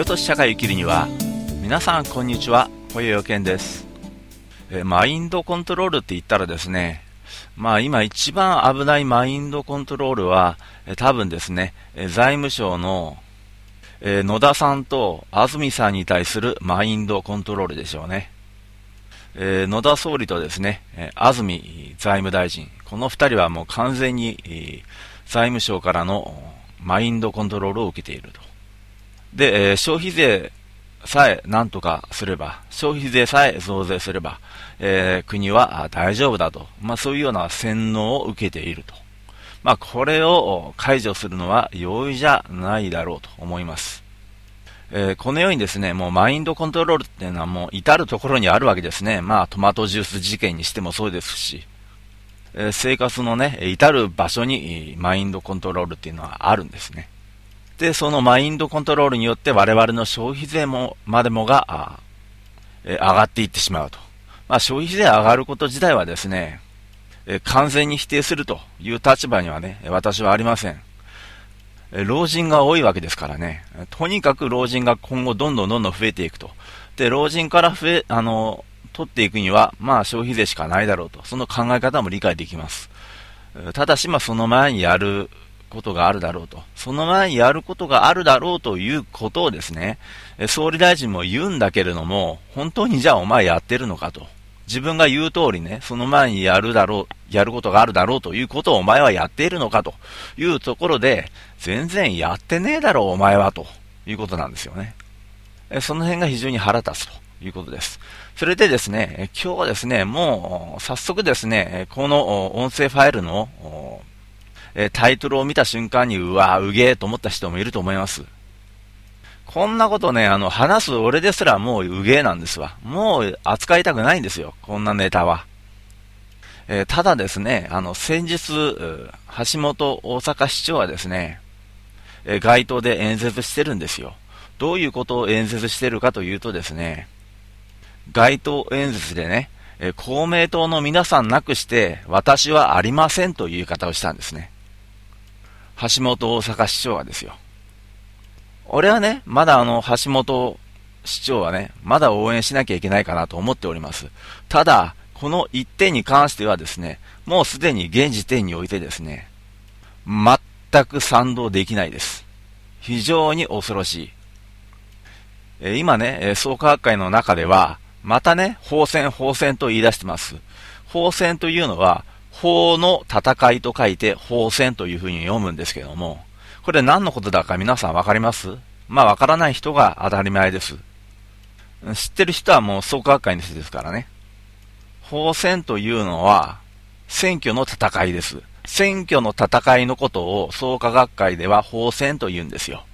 落とし社会を生きるには皆さんこんにちは小よけんですえマインドコントロールって言ったらですねまあ今一番危ないマインドコントロールはえ多分ですねえ財務省のえ野田さんと安住さんに対するマインドコントロールでしょうね。え野田総理とですね、え安住財務大臣、この二人はもう完全に、財務省からのマインドコントロールを受けていると。で、え消費税さえ何とかすれば、消費税さえ増税すれば、えー、国は大丈夫だと。まあそういうような洗脳を受けていると。まあ、これを解除するのは容易じゃないだろうと思います。えー、このようにですね、もうマインドコントロールっていうのはもう至るところにあるわけですね。まあ、トマトジュース事件にしてもそうですし、えー、生活のね、至る場所にマインドコントロールっていうのはあるんですね。で、そのマインドコントロールによって我々の消費税も、までもが、え、上がっていってしまうと。まあ、消費税上がること自体はですね、え完全に否定するという立場にはね、私はありません。え老人が多いわけですからね。とにかく老人が今後どんどんどんどん増えていくと。で、老人から増え、あの、取っていくには、まあ消費税しかないだろうと。その考え方も理解できます。ただし、まあその前にやることがあるだろうと。その前にやることがあるだろうということをですね、総理大臣も言うんだけれども、本当にじゃあお前やってるのかと。自分が言う通りね、その前にやるだろう、やることがあるだろうということをお前はやっているのかというところで、全然やってねえだろうお前はということなんですよね。その辺が非常に腹立つということです。それでですね、今日はですね、もう早速ですね、この音声ファイルのえタイトルを見た瞬間に、うわ、うげえと思った人もいると思います。こんなことね、あの、話す俺ですらもううげえなんですわ。もう扱いたくないんですよ。こんなネタは。えー、ただですね、あの、先日、橋本大阪市長はですね、えー、街頭で演説してるんですよ。どういうことを演説してるかというとですね、街頭演説でね、えー、公明党の皆さんなくして私はありませんという言い方をしたんですね。橋本大阪市長はですよ。俺はね、まだあの、橋本市長はね、まだ応援しなきゃいけないかなと思っております。ただ、この一点に関してはですね、もうすでに現時点においてですね、全く賛同できないです。非常に恐ろしい。え今ね、創価学会の中では、またね、法戦、法戦と言い出してます。法戦というのは、法の戦いと書いて法戦というふうに読むんですけども、これ何のことだか皆さんわかります？まあわからない人が当たり前です。知ってる人はもう創価学会の人ですからね。法選というのは、選挙の戦いです。選挙の戦いのことを創価学会では法選と言うんですよ。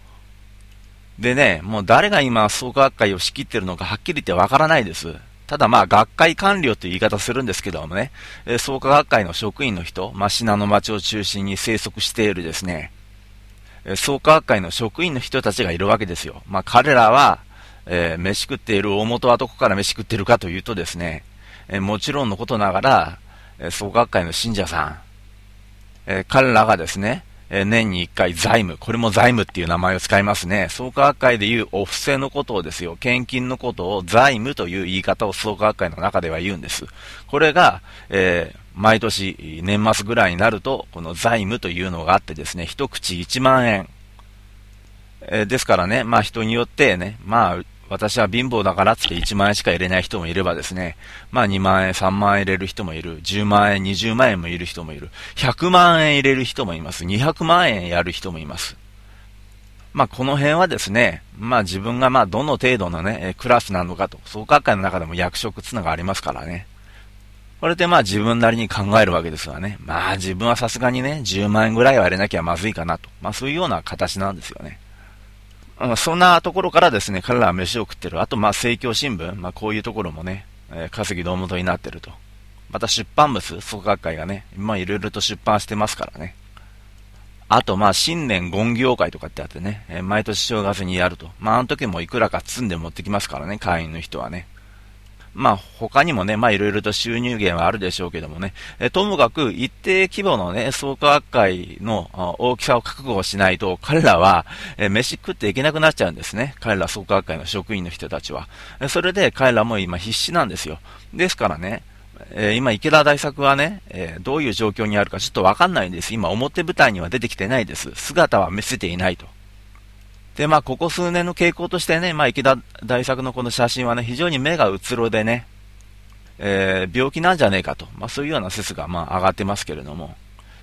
でね、もう誰が今創価学会を仕切ってるのかはっきり言ってわからないです。ただまあ学会官僚という言い方するんですけどもね、創価学会の職員の人、まあ、信濃町を中心に生息しているですね、創価学会の職員の人たちがいるわけですよ。まあ、彼らは、えー、飯食っている大元はどこから飯食ってるかというとですね、え、もちろんのことながら、え、創価学会の信者さん、え彼らがですね、え年に1回財務、これも財務っていう名前を使いますね。創価学会でいうお布施のことをですよ、献金のことを財務という言い方を創価学会の中では言うんです。これが、えー、毎年年末ぐらいになると、この財務というのがあってですね、一口1万円。えー、ですからね、まあ人によってね、まあ私は貧乏だからって1万円しか入れない人もいればですね、まあ2万円、3万円入れる人もいる、10万円、20万円もいる人もいる、100万円入れる人もいます、200万円やる人もいます。まあこの辺はですね、まあ自分がまあどの程度のね、クラスなのかと、創価会の中でも役職つながありますからね。これでまあ自分なりに考えるわけですわね。まあ自分はさすがにね、10万円ぐらいは入れなきゃまずいかなと。まあそういうような形なんですよね。そんなところからですね、彼らは飯を食ってる。あとまあ政教新聞、まあこういうところもね、えー、稼ぎ堂元になってると。また出版物、創価学会がね、今いろいろと出版してますからね。あとまあ新年ゴン業会とかってあってね、えー、毎年正月にやると。まああの時もいくらか積んで持ってきますからね、会員の人はね。まあ他にもね、まあいろいろと収入源はあるでしょうけどもね、えともかく一定規模のね、創価学会の大きさを覚悟しないと、彼らは、え飯食っていけなくなっちゃうんですね。彼ら創価学会の職員の人たちは。それで彼らも今必死なんですよ。ですからね、え、今、池田大作はね、え、どういう状況にあるかちょっとわかんないんです。今、表舞台には出てきてないです。姿は見せていないと。で、まあ、ここ数年の傾向としてね、まあ、池田大作のこの写真はね、非常に目がうつろでね、えー、病気なんじゃねえかと、まあ、そういうような説が、まあ、上がってますけれども、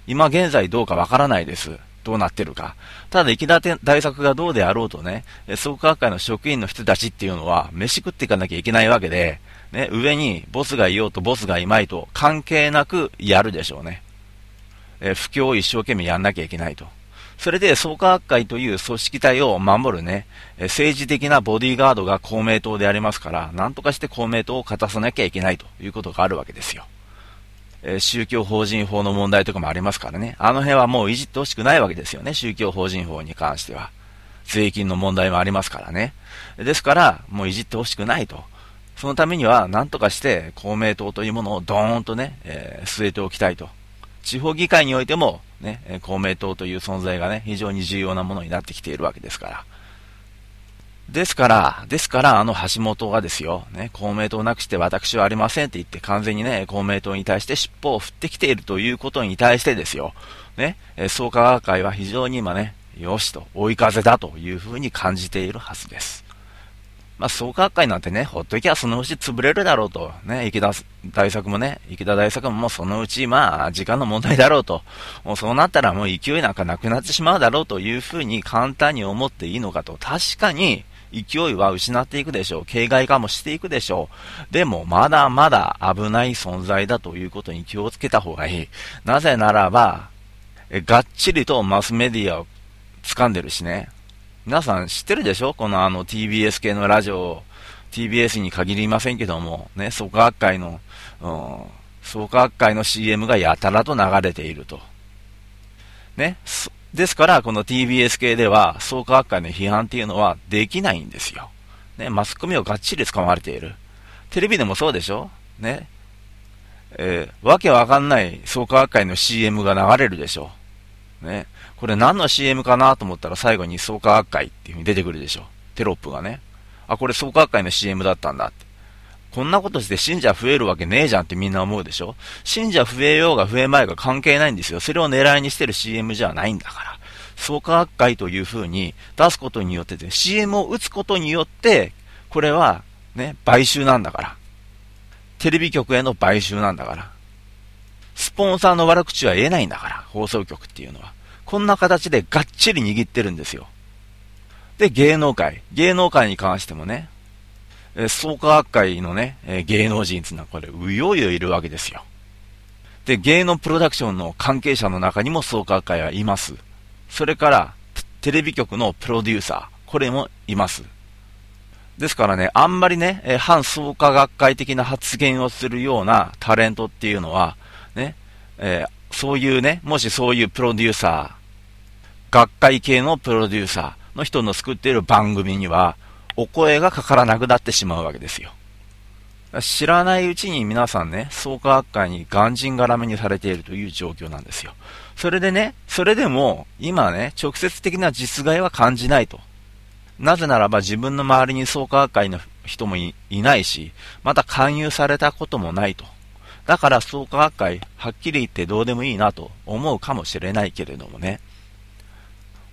今現在どうかわからないです。どうなってるか。ただ、池田大作がどうであろうとね、創価学会の職員の人たちっていうのは、飯食っていかなきゃいけないわけで、ね、上にボスがいようとボスがいまいと関係なくやるでしょうね。え不況を一生懸命やんなきゃいけないと。それで創価学会という組織体を守るね、政治的なボディーガードが公明党でありますから、なんとかして公明党を勝たさなきゃいけないということがあるわけですよ。え宗教法人法の問題とかもありますからね。あの辺はもういじってほしくないわけですよね。宗教法人法に関しては。税金の問題もありますからね。ですから、もういじってほしくないと。そのためには、なんとかして公明党というものをドーンとね、えー、据えておきたいと。地方議会においても、ね、公明党という存在がね、非常に重要なものになってきているわけですから。ですから、ですから、あの橋本がですよ、ね、公明党なくして私はありませんって言って完全にね、公明党に対して尻尾を振ってきているということに対してですよ、ね、創価学会は非常に今ね、よしと、追い風だというふうに感じているはずです。まあ、創価学会なんてね、ほっときゃそのうち潰れるだろうと、ね、池田大作もね、池田大作ももうそのうち、まあ、時間の問題だろうと、もうそうなったらもう勢いなんかなくなってしまうだろうというふうに簡単に思っていいのかと、確かに、勢いは失っていくでしょう。形骸化もしていくでしょう。でも、まだまだ危ない存在だということに気をつけた方がいい。なぜならば、がっちりとマスメディアを掴んでるしね。皆さん知ってるでしょ？このあの TBS 系のラジオ、TBS に限りませんけども、ね、創価学会の、うん、創価学会の CM がやたらと流れていると。ね、ですから、この TBS 系では、創価学会の批判っていうのはできないんですよ。ね、マスコミをがっちり掴まれている。テレビでもそうでしょ？ね。えー、わけわかんない創価学会の CM が流れるでしょ？ね。これ何の CM かなと思ったら最後に創価学会っていう風に出てくるでしょ。テロップがね。あ、これ創価学会の CM だったんだって。こんなことして信者増えるわけねえじゃんってみんな思うでしょ信者増えようが増えまいが関係ないんですよ。それを狙いにしてる CM じゃないんだから。創価学会という風に出すことによって、ね、CM を打つことによって、これはね、買収なんだから。テレビ局への買収なんだから。スポンサーの悪口は言えないんだから、放送局っていうのは。こんな形でがっちり握ってるんですよ。で、芸能界。芸能界に関してもね、え創価学会のね、え芸能人っていうのはこれ、うようよいるわけですよ。で、芸能プロダクションの関係者の中にも創価学会はいます。それから、テレビ局のプロデューサー、これもいます。ですからね、あんまりね、え反創価学会的な発言をするようなタレントっていうのは、えー、そういうね、もしそういうプロデューサー、学会系のプロデューサーの人の作っている番組には、お声がかからなくなってしまうわけですよ。知らないうちに皆さんね、創価学会にがんじんがらめにされているという状況なんですよ。それでね、それでも、今ね、直接的な実害は感じないと。なぜならば自分の周りに創価学会の人もいないし、また勧誘されたこともないと。だから創価学会、はっきり言ってどうでもいいなと思うかもしれないけれどもね。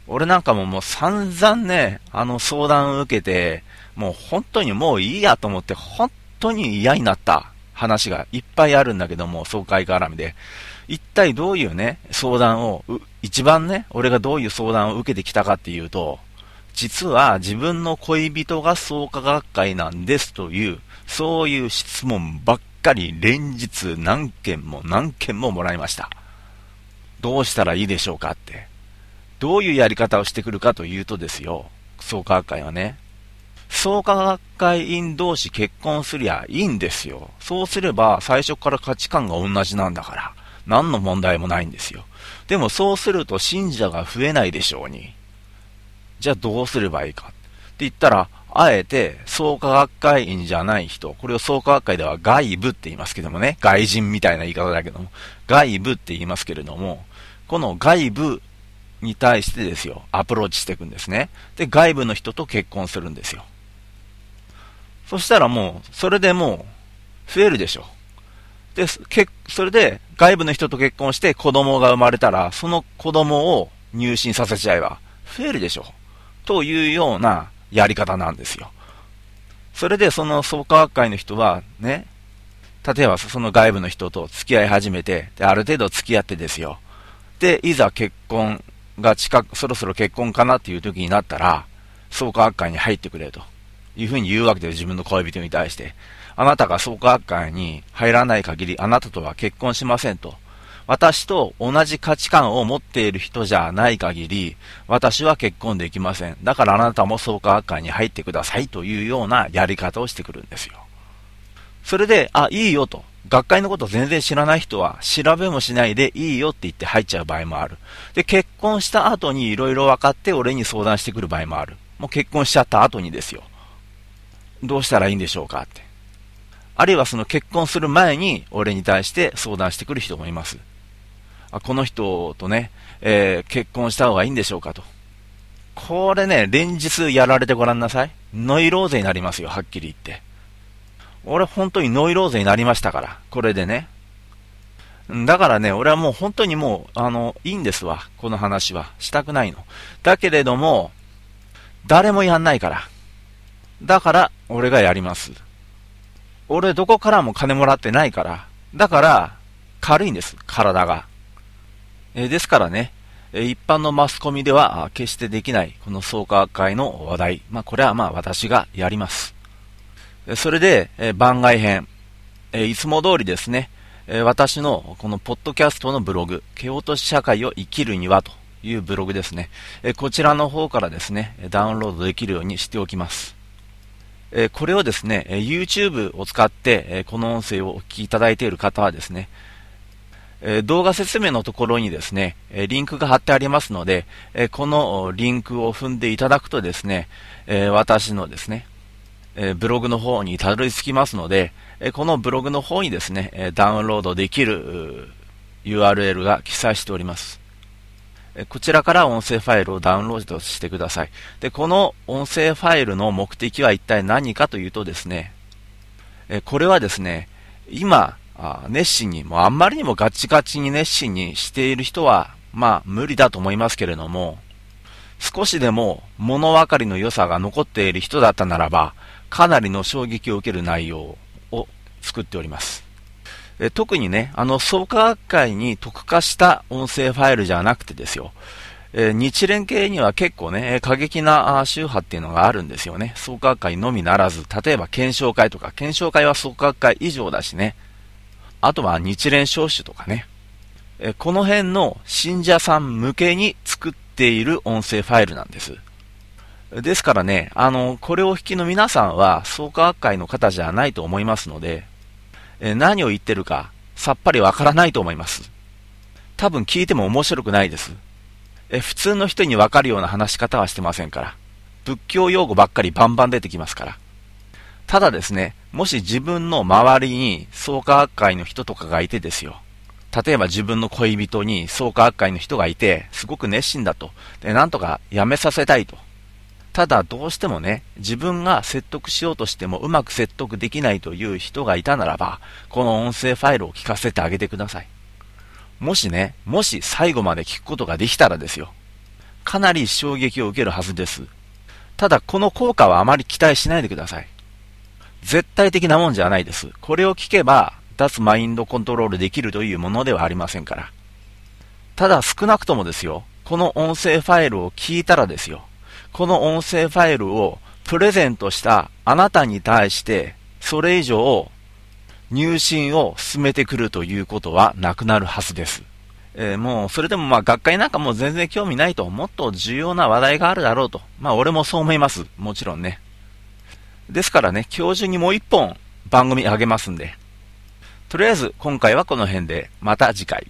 俺なんかももう散々ね、あの相談を受けて、もう本当にもういいやと思って、本当に嫌になった話がいっぱいあるんだけども、総会絡みで。一体どういうね、相談を、一番ね、俺がどういう相談を受けてきたかっていうと、実は自分の恋人が創価学会なんですという、そういう質問ばっかり連日何件も何件ももらいました。どうしたらいいでしょうかって。どういうやり方をしてくるかというとですよ、創価学会はね、創価学会員同士結婚すりゃいいんですよ。そうすれば最初から価値観が同じなんだから、何の問題もないんですよ。でもそうすると信者が増えないでしょうに。じゃあどうすればいいかって言ったら、あえて創価学会員じゃない人、これを創価学会では外部って言いますけどもね、外人みたいな言い方だけども、外部って言いますけれども、この外部に対してですよ、アプローチしていくんですね。で、外部の人と結婚するんですよ。そしたらもう、それでもう、増えるでしょ。で、けそれで、外部の人と結婚して子供が生まれたら、その子供を入信させちゃえば、増えるでしょ。というようなやり方なんですよ。それでその創価学会の人はね、例えばその外部の人と付き合い始めて、で、ある程度付き合ってですよ。で、いざ結婚が近く、そろそろ結婚かなっていう時になったら、創価学会に入ってくれと。いうふうに言うわけで自分の恋人に対して。あなたが創価学会に入らない限り、あなたとは結婚しませんと。私と同じ価値観を持っている人じゃない限り、私は結婚できません。だからあなたも創価学会に入ってくださいというようなやり方をしてくるんですよ。それで、あ、いいよと。学会のこと全然知らない人は、調べもしないでいいよって言って入っちゃう場合もある。で、結婚した後に色々分かって俺に相談してくる場合もある。もう結婚しちゃった後にですよ。どうしたらいいんでしょうかって。あるいはその結婚する前に俺に対して相談してくる人もいます。あこの人とね、えー、結婚した方がいいんでしょうかと。これね、連日やられてごらんなさい。ノイローゼになりますよ、はっきり言って。俺本当にノイローゼになりましたから、これでね。だからね、俺はもう本当にもう、あの、いいんですわ、この話は。したくないの。だけれども、誰もやんないから。だから、俺がやります。俺どこからも金もらってないから。だから、軽いんです、体が。え、ですからね、え一般のマスコミでは決してできない、この創価会の話題。まあ、これはまあ私がやります。それで、え番外編、えいつも通りですね、え私のこのポッドキャストのブログ、蹴落とし社会を生きるにはというブログですね、えこちらの方からですね、ダウンロードできるようにしておきます。えこれをですね、YouTube を使って、この音声をお聞きいただいている方はですね、え動画説明のところにですね、えリンクが貼ってありますので、えこのリンクを踏んでいただくとですね、え私のですね、えブログの方にたどり着きますので、えこのブログの方にですね、えダウンロードできる URL が記載しております。こちらから音声ファイルをダウンロードしてください。で、この音声ファイルの目的は一体何かというとですね、これはですね、今、あ熱心に、もうあんまりにもガチガチに熱心にしている人は、まあ無理だと思いますけれども、少しでも物分かりの良さが残っている人だったならば、かなりの衝撃を受ける内容を作っております。え特にね、あの創価学会に特化した音声ファイルじゃなくてですよ、え日連系には結構ね、過激な宗派っていうのがあるんですよね。創価学会のみならず、例えば検証会とか、検証会は創価学会以上だしね、あとは日蓮召集とかね。えこの辺の信者さん向けに作っている音声ファイルなんです。ですからね、あの、これを引きの皆さんは創価学会の方じゃないと思いますので、え何を言ってるかさっぱりわからないと思います。多分聞いても面白くないです。え普通の人にわかるような話し方はしてませんから。仏教用語ばっかりバンバン出てきますから。ただですね、もし自分の周りに創価学会の人とかがいてですよ。例えば自分の恋人に創価学会の人がいて、すごく熱心だと。で、なんとかやめさせたいと。ただどうしてもね、自分が説得しようとしてもうまく説得できないという人がいたならば、この音声ファイルを聞かせてあげてください。もしね、もし最後まで聞くことができたらですよ。かなり衝撃を受けるはずです。ただこの効果はあまり期待しないでください。絶対的なもんじゃないです。これを聞けば、脱マインドコントロールできるというものではありませんから。ただ少なくともですよ、この音声ファイルを聞いたらですよ、この音声ファイルをプレゼントしたあなたに対して、それ以上、入信を進めてくるということはなくなるはずです。えー、もう、それでもまあ学会なんかもう全然興味ないと、もっと重要な話題があるだろうと。まあ俺もそう思います。もちろんね。ですからね、今日中にもう一本番組あげますんで。とりあえず今回はこの辺で、また次回。